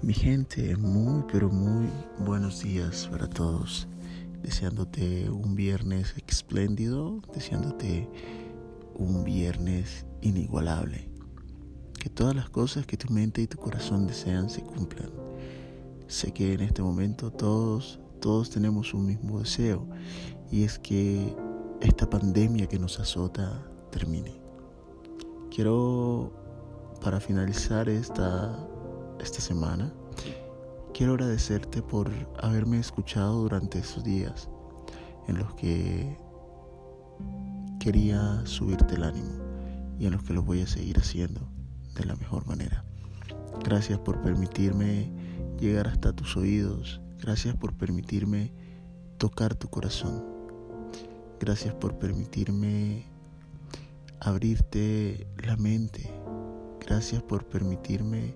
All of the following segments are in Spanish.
Mi gente, muy pero muy buenos días para todos. Deseándote un viernes espléndido, deseándote un viernes inigualable. Que todas las cosas que tu mente y tu corazón desean se cumplan. Sé que en este momento todos, todos tenemos un mismo deseo y es que esta pandemia que nos azota termine. Quiero, para finalizar esta esta semana, quiero agradecerte por haberme escuchado durante esos días en los que quería subirte el ánimo y en los que lo voy a seguir haciendo de la mejor manera. Gracias por permitirme llegar hasta tus oídos. Gracias por permitirme tocar tu corazón. Gracias por permitirme abrirte la mente. Gracias por permitirme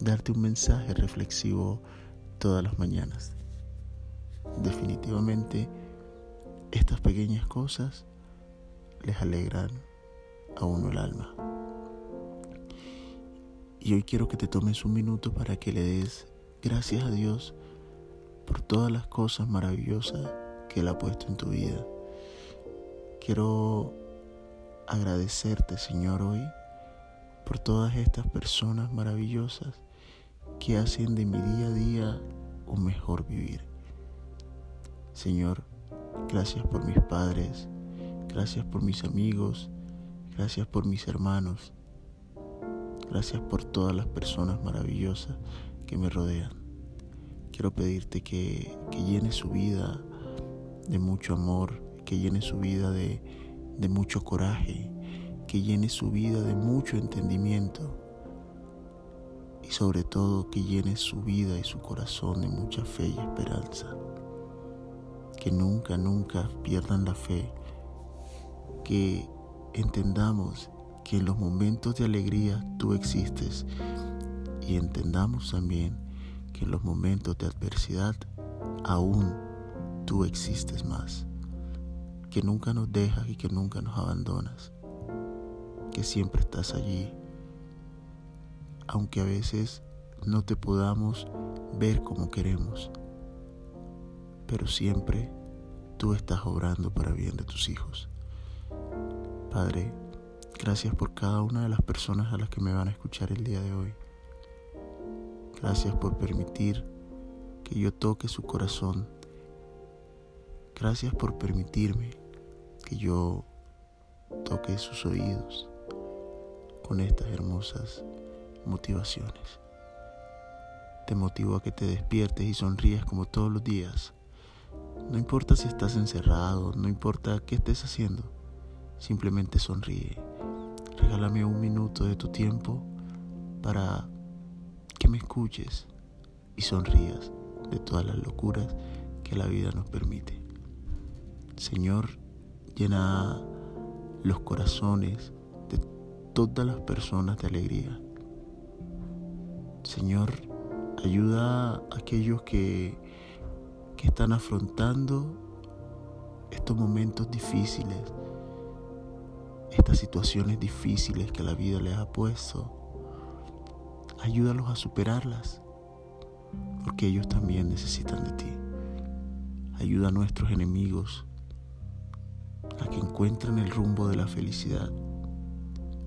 darte un mensaje reflexivo todas las mañanas. Definitivamente, estas pequeñas cosas les alegran a uno el alma. Y hoy quiero que te tomes un minuto para que le des gracias a Dios por todas las cosas maravillosas que Él ha puesto en tu vida. Quiero agradecerte, Señor, hoy por todas estas personas maravillosas que hacen de mi día a día un mejor vivir. Señor, gracias por mis padres, gracias por mis amigos, gracias por mis hermanos, gracias por todas las personas maravillosas que me rodean. Quiero pedirte que, que llene su vida de mucho amor, que llene su vida de, de mucho coraje, que llene su vida de mucho entendimiento y sobre todo que llene su vida y su corazón de mucha fe y esperanza. Que nunca, nunca pierdan la fe. Que entendamos que en los momentos de alegría tú existes y entendamos también que en los momentos de adversidad aún tú existes más. Que nunca nos dejas y que nunca nos abandonas. Que siempre estás allí aunque a veces no te podamos ver como queremos, pero siempre tú estás obrando para bien de tus hijos. Padre, gracias por cada una de las personas a las que me van a escuchar el día de hoy. Gracias por permitir que yo toque su corazón. Gracias por permitirme que yo toque sus oídos con estas hermosas motivaciones. Te motivo a que te despiertes y sonríes como todos los días. No importa si estás encerrado, no importa qué estés haciendo, simplemente sonríe. Regálame un minuto de tu tiempo para que me escuches y sonrías de todas las locuras que la vida nos permite. Señor, llena los corazones de todas las personas de alegría Señor, ayuda a aquellos que, que están afrontando estos momentos difíciles, estas situaciones difíciles que la vida les ha puesto. Ayúdalos a superarlas, porque ellos también necesitan de ti. Ayuda a nuestros enemigos a que encuentren el rumbo de la felicidad.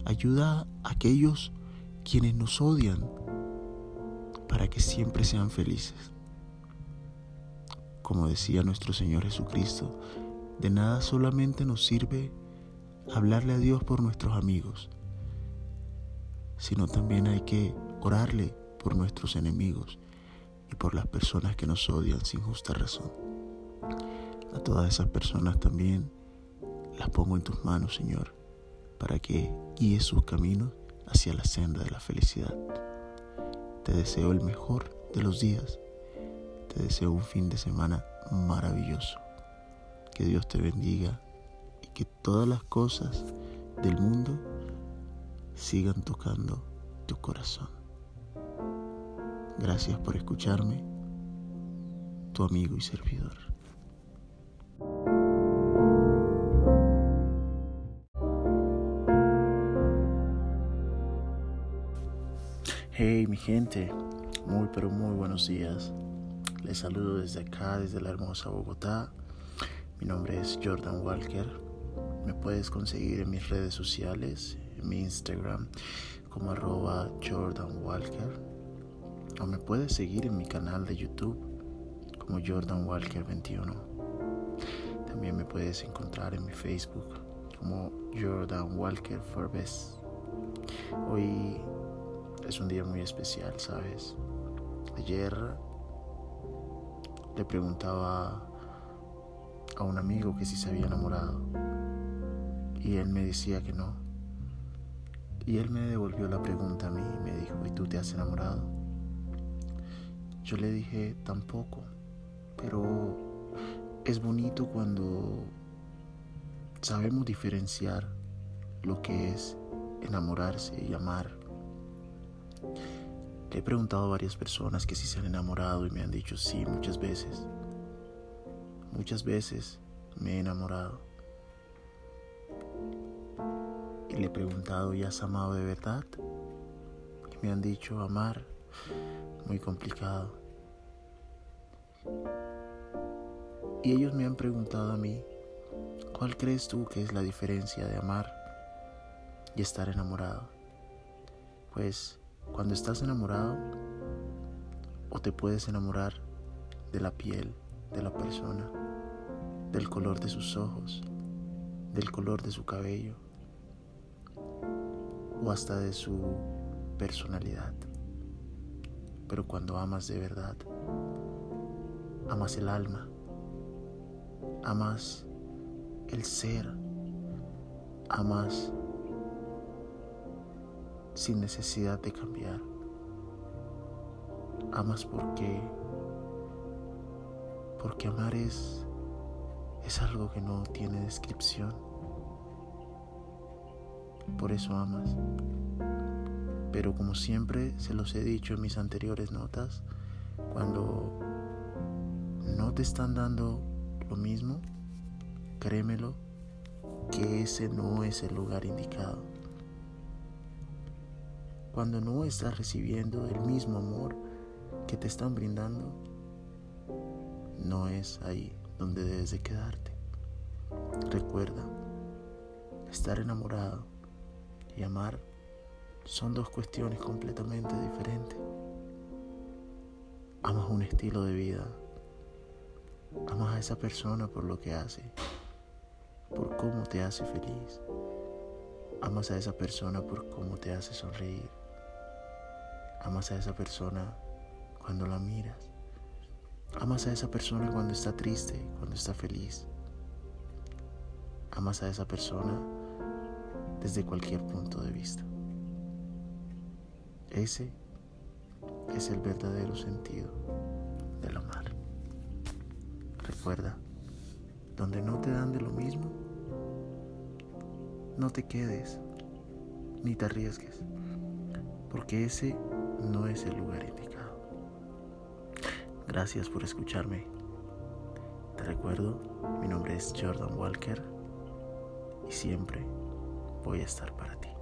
Ayuda a aquellos quienes nos odian para que siempre sean felices. Como decía nuestro Señor Jesucristo, de nada solamente nos sirve hablarle a Dios por nuestros amigos, sino también hay que orarle por nuestros enemigos y por las personas que nos odian sin justa razón. A todas esas personas también las pongo en tus manos, Señor, para que guíes sus caminos hacia la senda de la felicidad. Te deseo el mejor de los días. Te deseo un fin de semana maravilloso. Que Dios te bendiga y que todas las cosas del mundo sigan tocando tu corazón. Gracias por escucharme, tu amigo y servidor. Hey mi gente, Muy pero muy buenos días. Les saludo desde acá, desde la hermosa Bogotá. Mi nombre es Jordan Walker. Me puedes conseguir en mis redes sociales, en mi Instagram como arroba Jordan Walker. O me puedes seguir en mi canal de YouTube como Jordan Walker 21. También me puedes encontrar en mi Facebook como Jordan Walker Forbes. Hoy es un día muy especial, ¿sabes? Ayer le preguntaba a un amigo que si se había enamorado y él me decía que no. Y él me devolvió la pregunta a mí y me dijo, ¿y tú te has enamorado? Yo le dije, tampoco, pero es bonito cuando sabemos diferenciar lo que es enamorarse y amar. Le he preguntado a varias personas que si se han enamorado y me han dicho sí muchas veces. Muchas veces me he enamorado. Y le he preguntado, ¿y has amado de verdad? Y me han dicho, amar, muy complicado. Y ellos me han preguntado a mí, ¿cuál crees tú que es la diferencia de amar y estar enamorado? Pues cuando estás enamorado, o te puedes enamorar de la piel de la persona, del color de sus ojos, del color de su cabello, o hasta de su personalidad. Pero cuando amas de verdad, amas el alma, amas el ser, amas sin necesidad de cambiar. Amas porque porque amar es es algo que no tiene descripción. Por eso amas. Pero como siempre se los he dicho en mis anteriores notas, cuando no te están dando lo mismo, créemelo que ese no es el lugar indicado cuando no estás recibiendo el mismo amor que te están brindando, no es ahí donde debes de quedarte. Recuerda, estar enamorado y amar son dos cuestiones completamente diferentes. Amas un estilo de vida, amas a esa persona por lo que hace, por cómo te hace feliz. Amas a esa persona por cómo te hace sonreír. Amas a esa persona cuando la miras. Amas a esa persona cuando está triste, cuando está feliz. Amas a esa persona desde cualquier punto de vista. Ese es el verdadero sentido del amar. Recuerda, donde no te dan de lo mismo, no te quedes ni te arriesgues, porque ese no es el lugar indicado. Gracias por escucharme. Te recuerdo, mi nombre es Jordan Walker y siempre voy a estar para ti.